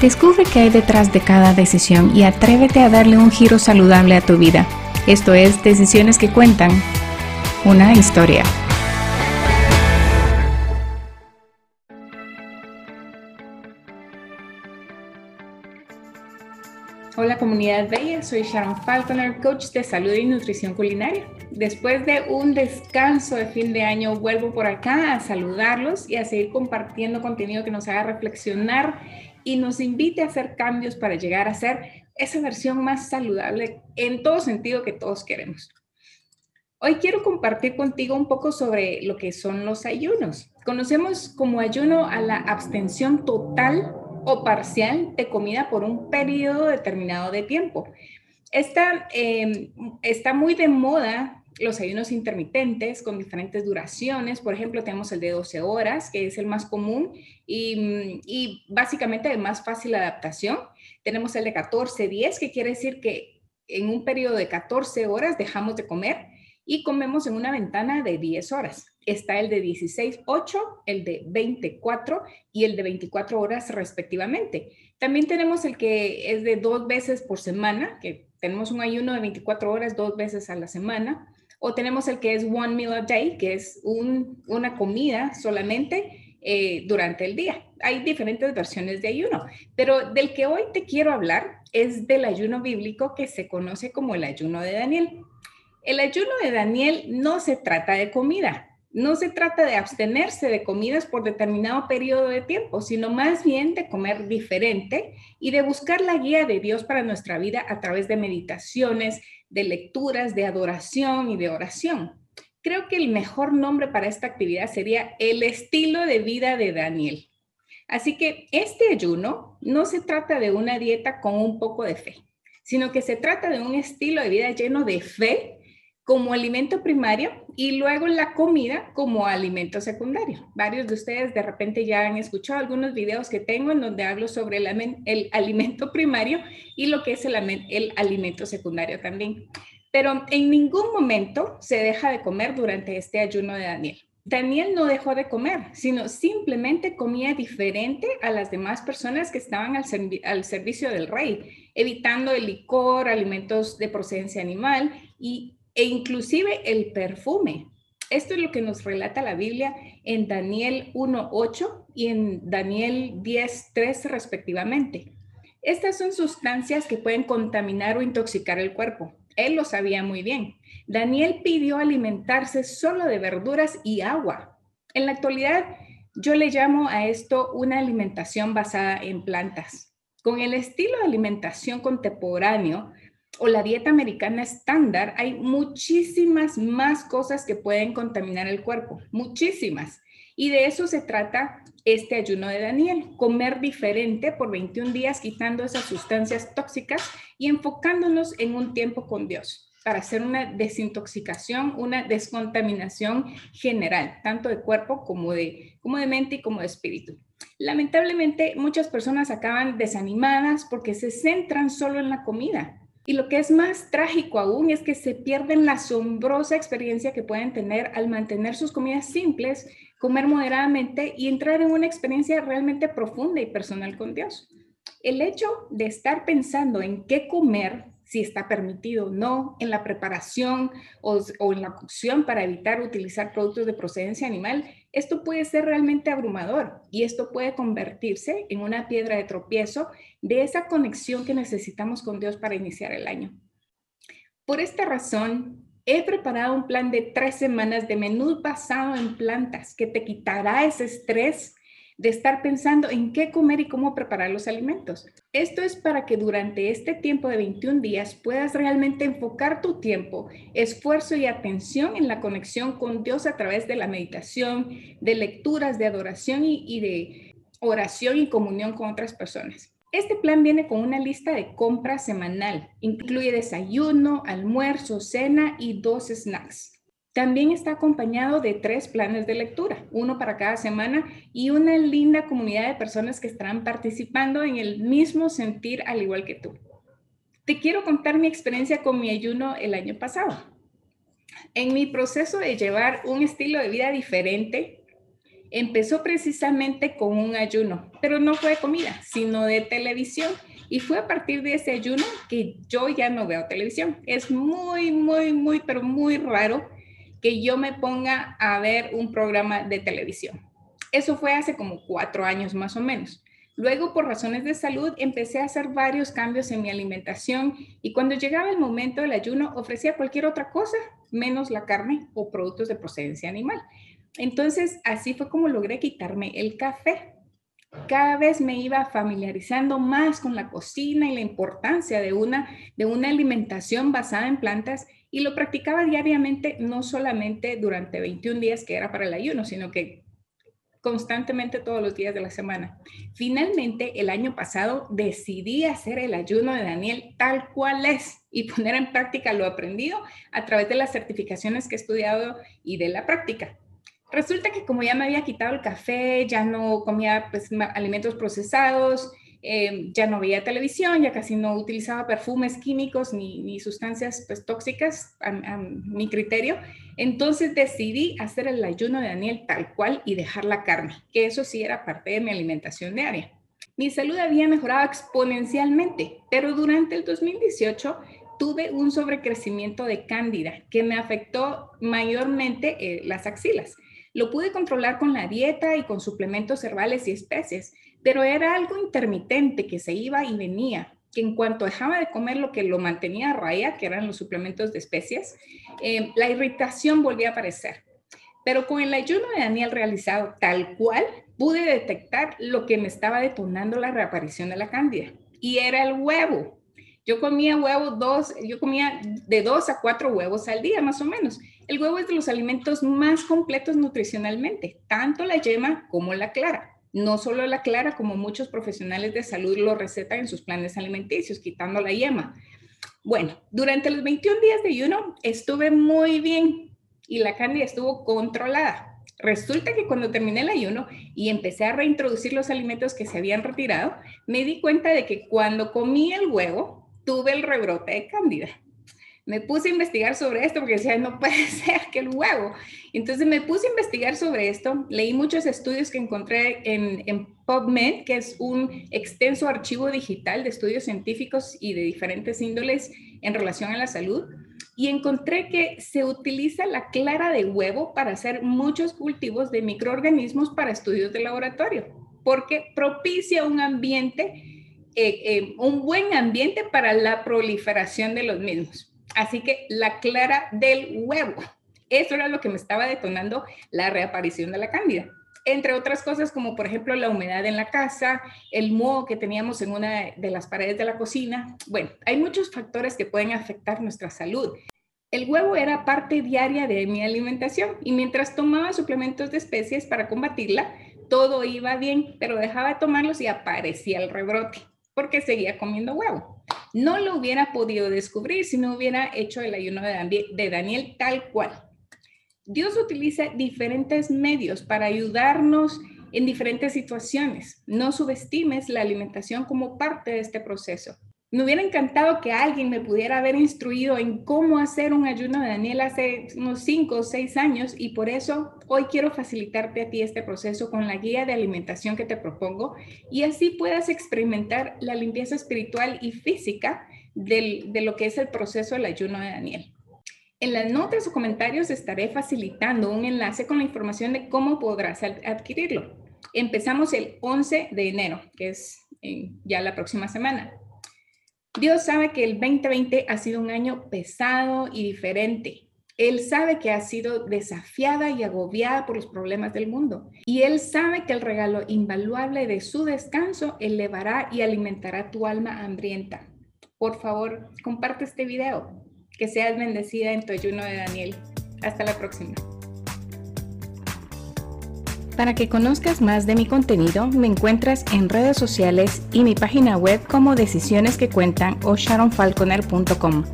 Descubre qué hay detrás de cada decisión y atrévete a darle un giro saludable a tu vida. Esto es Decisiones que Cuentan, una historia. Hola comunidad bella, soy Sharon Falconer, coach de salud y nutrición culinaria. Después de un descanso de fin de año, vuelvo por acá a saludarlos y a seguir compartiendo contenido que nos haga reflexionar y nos invite a hacer cambios para llegar a ser esa versión más saludable en todo sentido que todos queremos. Hoy quiero compartir contigo un poco sobre lo que son los ayunos. Conocemos como ayuno a la abstención total o parcial de comida por un periodo determinado de tiempo. Esta, em, está muy de moda los ayunos intermitentes con diferentes duraciones. Por ejemplo, tenemos el de 12 horas, que es el más común y, y básicamente de más fácil adaptación. Tenemos el de 14-10, que quiere decir que en un periodo de 14 horas dejamos de comer y comemos en una ventana de 10 horas. Está el de 16-8, el de 24 y el de 24 horas respectivamente. También tenemos el que es de dos veces por semana, que tenemos un ayuno de 24 horas dos veces a la semana. O tenemos el que es one meal a day, que es una comida solamente eh, durante el día. Hay diferentes versiones de ayuno, pero del que hoy te quiero hablar es del ayuno bíblico que se conoce como el ayuno de Daniel. El ayuno de Daniel no se trata de comida, no se trata de abstenerse de comidas por determinado periodo de tiempo, sino más bien de comer diferente y de buscar la guía de Dios para nuestra vida a través de meditaciones, de lecturas, de adoración y de oración. Creo que el mejor nombre para esta actividad sería el estilo de vida de Daniel. Así que este ayuno no se trata de una dieta con un poco de fe, sino que se trata de un estilo de vida lleno de fe como alimento primario y luego la comida como alimento secundario. Varios de ustedes de repente ya han escuchado algunos videos que tengo en donde hablo sobre el, alimento primario y lo que es el, alimento secundario también. Pero en ningún momento se deja de comer durante este ayuno de Daniel. Daniel no dejó de comer, sino simplemente comía diferente a las demás personas que estaban al, servicio del rey, evitando el licor, alimentos de procedencia animal y e inclusive el perfume. Esto es lo que nos relata la Biblia en Daniel 1.8 y en Daniel 10.3 respectivamente. Estas son sustancias que pueden contaminar o intoxicar el cuerpo. Él lo sabía muy bien. Daniel pidió alimentarse solo de verduras y agua. En la actualidad, yo le llamo a esto una alimentación basada en plantas. Con el estilo de alimentación contemporáneo, o la dieta americana estándar, hay muchísimas más cosas que pueden contaminar el cuerpo, muchísimas. Y de eso se trata este ayuno de Daniel, comer diferente por 21 días quitando esas sustancias tóxicas y enfocándonos en un tiempo con Dios para hacer una desintoxicación, una descontaminación general, tanto de cuerpo como de, como de mente y como de espíritu. Lamentablemente, muchas personas acaban desanimadas porque se centran solo en la comida y lo que es más trágico aún es que se pierden la asombrosa experiencia que pueden tener al mantener sus comidas simples, comer moderadamente y entrar en una experiencia realmente profunda y personal con Dios. El hecho de estar pensando en qué comer si está permitido o no, en la preparación o, en la cocción para evitar utilizar productos de procedencia animal, esto puede ser realmente abrumador y esto puede convertirse en una piedra de tropiezo de esa conexión que necesitamos con Dios para iniciar el año. Por esta razón, he preparado un plan de tres semanas de menú basado en plantas que te quitará ese estrés de estar pensando en qué comer y cómo preparar los alimentos. Esto es para que durante este tiempo de 21 días puedas realmente enfocar tu tiempo, esfuerzo y atención en la conexión con Dios a través de la meditación, de lecturas, de adoración y, de oración y comunión con otras personas. Este plan viene con una lista de compras semanal. Incluye desayuno, almuerzo, cena y dos snacks. También está acompañado de tres planes de lectura, uno para cada semana y una linda comunidad de personas que estarán participando en el mismo sentir al igual que tú. Te quiero contar mi experiencia con mi ayuno el año pasado. En mi proceso de llevar un estilo de vida diferente, empezó precisamente con un ayuno, pero no fue de comida, sino de televisión. Y fue a partir de ese ayuno que yo ya no veo televisión. Es muy, muy, muy, pero muy raro que yo me ponga a ver un programa de televisión. Eso fue hace como cuatro años más o menos. Luego, por razones de salud, empecé a hacer varios cambios en mi alimentación y cuando llegaba el momento del ayuno ofrecía cualquier otra cosa menos la carne o productos de procedencia animal. Entonces, así fue como logré quitarme el café. Cada vez me iba familiarizando más con la cocina y la importancia de una, de una alimentación basada en plantas y lo practicaba diariamente, no solamente durante 21 días que era para el ayuno, sino que constantemente todos los días de la semana. Finalmente, el año pasado decidí hacer el ayuno de Daniel tal cual es y poner en práctica lo aprendido a través de las certificaciones que he estudiado y de la práctica. Resulta que como ya me había quitado el café, ya no comía pues, alimentos procesados, eh, ya no veía televisión, ya casi no utilizaba perfumes químicos ni, sustancias pues, tóxicas a, mi criterio. Entonces decidí hacer el ayuno de Daniel tal cual y dejar la carne, que eso sí era parte de mi alimentación diaria. Mi salud había mejorado exponencialmente, pero durante el 2018 tuve un sobrecrecimiento de cándida que me afectó mayormente eh, las axilas. Lo pude controlar con la dieta y con suplementos herbales y especies, pero era algo intermitente que se iba y venía, que en cuanto dejaba de comer lo que lo mantenía a raya, que eran los suplementos de especies, eh, la irritación volvía a aparecer. Pero con el ayuno de Daniel realizado tal cual, pude detectar lo que me estaba detonando la reaparición de la cándida, y era el huevo. Yo comía huevo dos, yo comía de dos a cuatro huevos al día, más o menos. El huevo es de los alimentos más completos nutricionalmente, tanto la yema como la clara no solo la clara, como muchos profesionales de salud lo recetan en sus planes alimenticios, quitando la yema. Bueno, durante los 21 días de ayuno estuve muy bien y la cándida estuvo controlada. Resulta que cuando terminé el ayuno y empecé a reintroducir los alimentos que se habían retirado, me di cuenta de que cuando comí el huevo, tuve el rebrote de cándida me puse a investigar sobre esto porque decía, no puede ser que el huevo. Entonces me puse a investigar sobre esto, leí muchos estudios que encontré en, en, PubMed, que es un extenso archivo digital de estudios científicos y de diferentes índoles en relación a la salud, y encontré que se utiliza la clara de huevo para hacer muchos cultivos de microorganismos para estudios de laboratorio, porque propicia un ambiente, eh, eh, un buen ambiente para la proliferación de los mismos. Así que la clara del huevo. Eso era lo que me estaba detonando la reaparición de la cándida. Entre otras cosas, como por ejemplo la humedad en la casa, el moho que teníamos en una de las paredes de la cocina. Bueno, hay muchos factores que pueden afectar nuestra salud. El huevo era parte diaria de mi alimentación y mientras tomaba suplementos de especies para combatirla, todo iba bien, pero dejaba de tomarlos y aparecía el rebrote porque seguía comiendo huevo. No lo hubiera podido descubrir si no hubiera hecho el ayuno de Daniel tal cual. Dios utiliza diferentes medios para ayudarnos en diferentes situaciones. No subestimes la alimentación como parte de este proceso. Me hubiera encantado que alguien me pudiera haber instruido en cómo hacer un ayuno de Daniel hace unos 5 o 6 años y por eso hoy quiero facilitarte a ti este proceso con la guía de alimentación que te propongo y así puedas experimentar la limpieza espiritual y física de lo que es el proceso del ayuno de Daniel. En las notas o comentarios estaré facilitando un enlace con la información de cómo podrás adquirirlo. Empezamos el 11 de enero, que es eh, ya la próxima semana. Dios sabe que el 2020 ha sido un año pesado y diferente. Él sabe que ha sido desafiada y agobiada por los problemas del mundo. Y Él sabe que el regalo invaluable de su descanso elevará y alimentará tu alma hambrienta. Por favor, comparte este video. Que seas bendecida en tu ayuno de Daniel. Hasta la próxima. Para que conozcas más de mi contenido, me encuentras en redes sociales y mi página web como Decisiones que Cuentan o sharonfalconer.com.